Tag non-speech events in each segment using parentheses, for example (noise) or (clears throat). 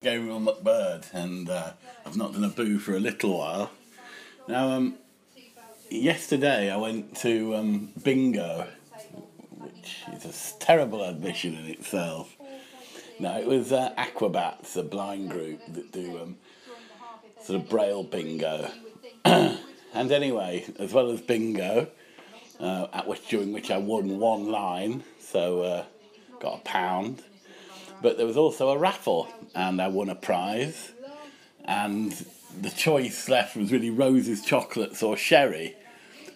Gabriel McBird, and uh, I've not done a boo for a little while. Now, um, yesterday I went to um, bingo, which is a terrible admission in itself. No, it was uh, Aquabats, a blind group that do um, sort of braille bingo. (clears throat) and anyway, as well as bingo, uh, at which during which I won one line, so uh, got a pound. But there was also a raffle, and I won a prize. And the choice left was really roses, chocolates, or sherry.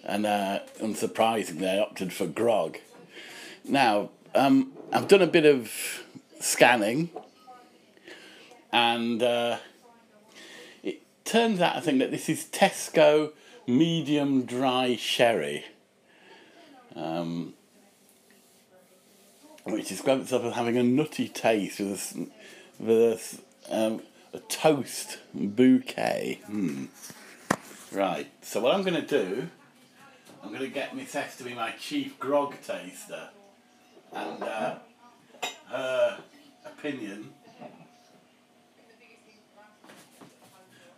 And uh, unsurprisingly, I opted for grog. Now, um, I've done a bit of scanning, and uh, it turns out I think that this is Tesco medium dry sherry. Um, which describes itself as having a nutty taste with a, with a, um, a toast bouquet. Hmm. Right, so what I'm going to do, I'm going to get Miss S to be my chief grog taster, and uh, her opinion.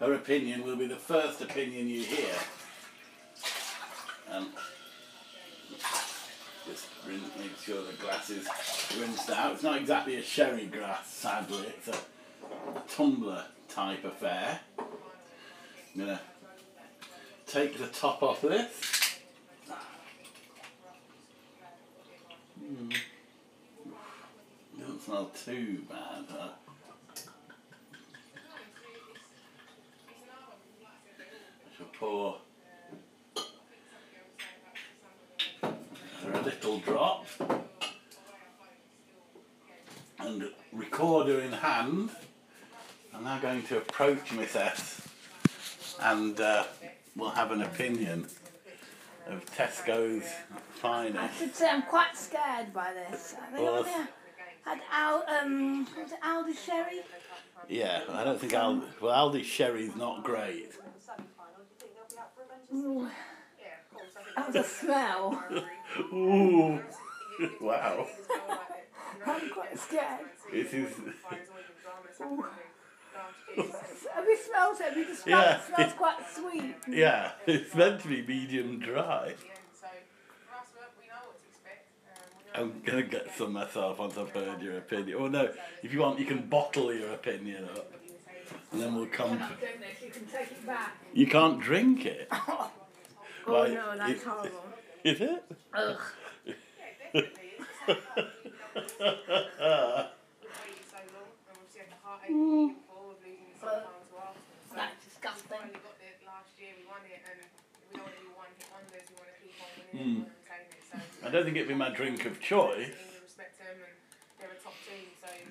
Her opinion will be the first opinion you hear. Um, just make sure the glass is rinsed out. It's not exactly a sherry glass, sadly. It's a tumbler type affair. I'm gonna take the top off this. Mm. Doesn't smell too bad. Huh? A drop and recorder in hand. I'm now going to approach Miss S and uh, we'll have an opinion of Tesco's finest. I should say I'm quite scared by this. I think Well, I had Al, um, was it Aldi Sherry? Yeah, I don't think Aldi, well, Aldi Sherry's not great. That was a smell. Ooh, (laughs) wow. I'm quite scared. This is, Have you smelled it? Yeah. it? It smells quite sweet. yeah, (laughs) it's meant to be medium dry. I'm gonna get some myself once I've heard your opinion. Well, no, if you want, you can bottle your opinion up, and then we'll come. To, this. You can back. you can't drink it, (laughs) Oh Why, no, that's it- horrible. (laughs) is it? Ugh. That's disgusting. Hmm. I don't think it'd be my drink of choice.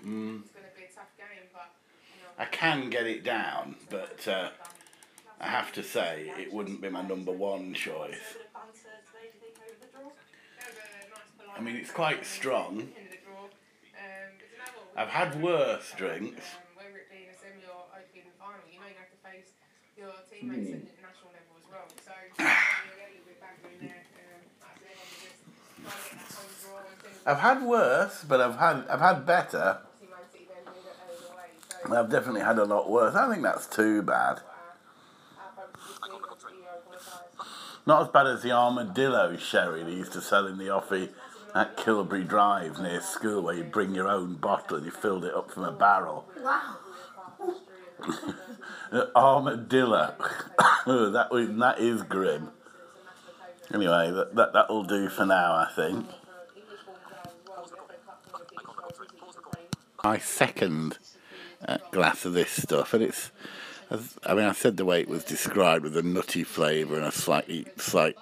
Mm. I can get it down, but uh, I have to say it wouldn't be my number one choice. I mean, it's quite strong. I've had worse drinks. whether it be in a semi or hopefully in the final, you know you're going to have to face your teammates at the national level as well. So you're getting a little bit back in there. Um, that's it. I'm just trying to get that home draw and things. I've had worse, but I've had I've had better. Obviously, Man City then made it early away. So I've definitely had a lot worse. I don't think that's too bad. Not as bad as the armadillo sherry they used to sell in the offie at Kilbury Drive near school, where you bring your own bottle and you filled it up from a barrel. Wow. (laughs) Armadillo. (coughs) that was, that is grim. Anyway, that, that that'll do for now, I think. My second uh, glass of this stuff, and it's. As- I mean, I said the way it was described with a nutty flavour and a slightly slight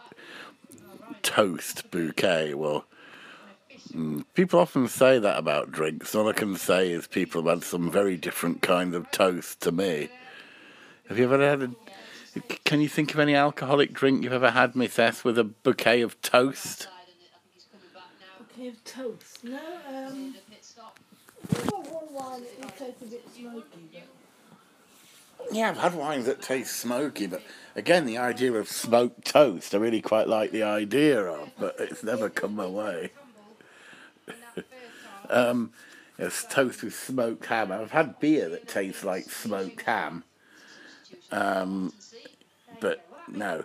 toast bouquet. Well, mm, people often say that about drinks. All I can say is people have had some very different kinds of toast to me. Have you ever had a? Can you think of any alcoholic drink you've ever had, Miss S, with a bouquet of toast? Bouquet of toast. No, um. One wine that tastes a bit smoky. But Yeah, I've had wines that taste smoky, but again, the idea of smoked toast, I really quite like the idea of, but it's never come my way. (laughs) um, It's toast with smoked ham. I've had beer that tastes like smoked ham, um, but no.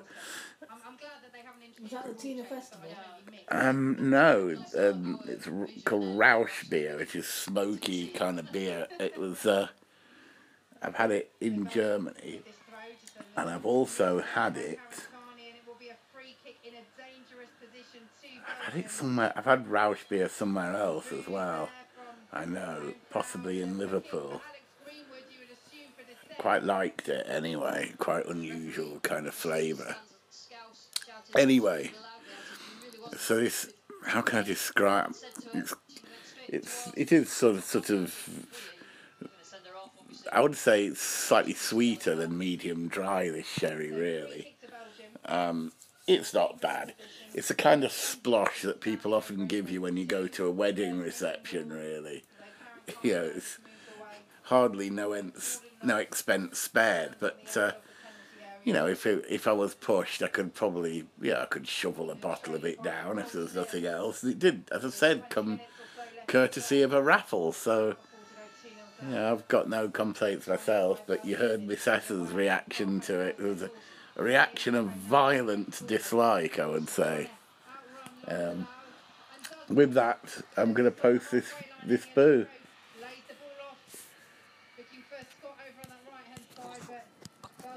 Was that the Tina Festival? Um, no, um, it's called Rauch beer, which is smoky kind of beer. It was, uh, I've had it in Germany, and I've also had it. I've had it somewhere. I've had Rauch beer somewhere else as well. I know, possibly in Liverpool. Quite liked it anyway. Quite unusual kind of flavour. Anyway, so this, how can I describe? It's, it's it is sort of sort of. I would say it's slightly sweeter than medium dry. This sherry really. Um, it's not bad. It's the kind of splosh that people often give you when you go to a wedding reception. Really, (laughs) you know, it's hardly no ends, no expense spared. But uh, you know, if it, if I was pushed, I could probably yeah, I could shovel a bottle of it down if there was nothing else. It did, as I said, come courtesy of a raffle. So yeah, I've got no complaints myself. But you heard Miss S's reaction to it. It was a, a reaction of violent dislike, I would say. Um, with that, I'm going to post this this boo.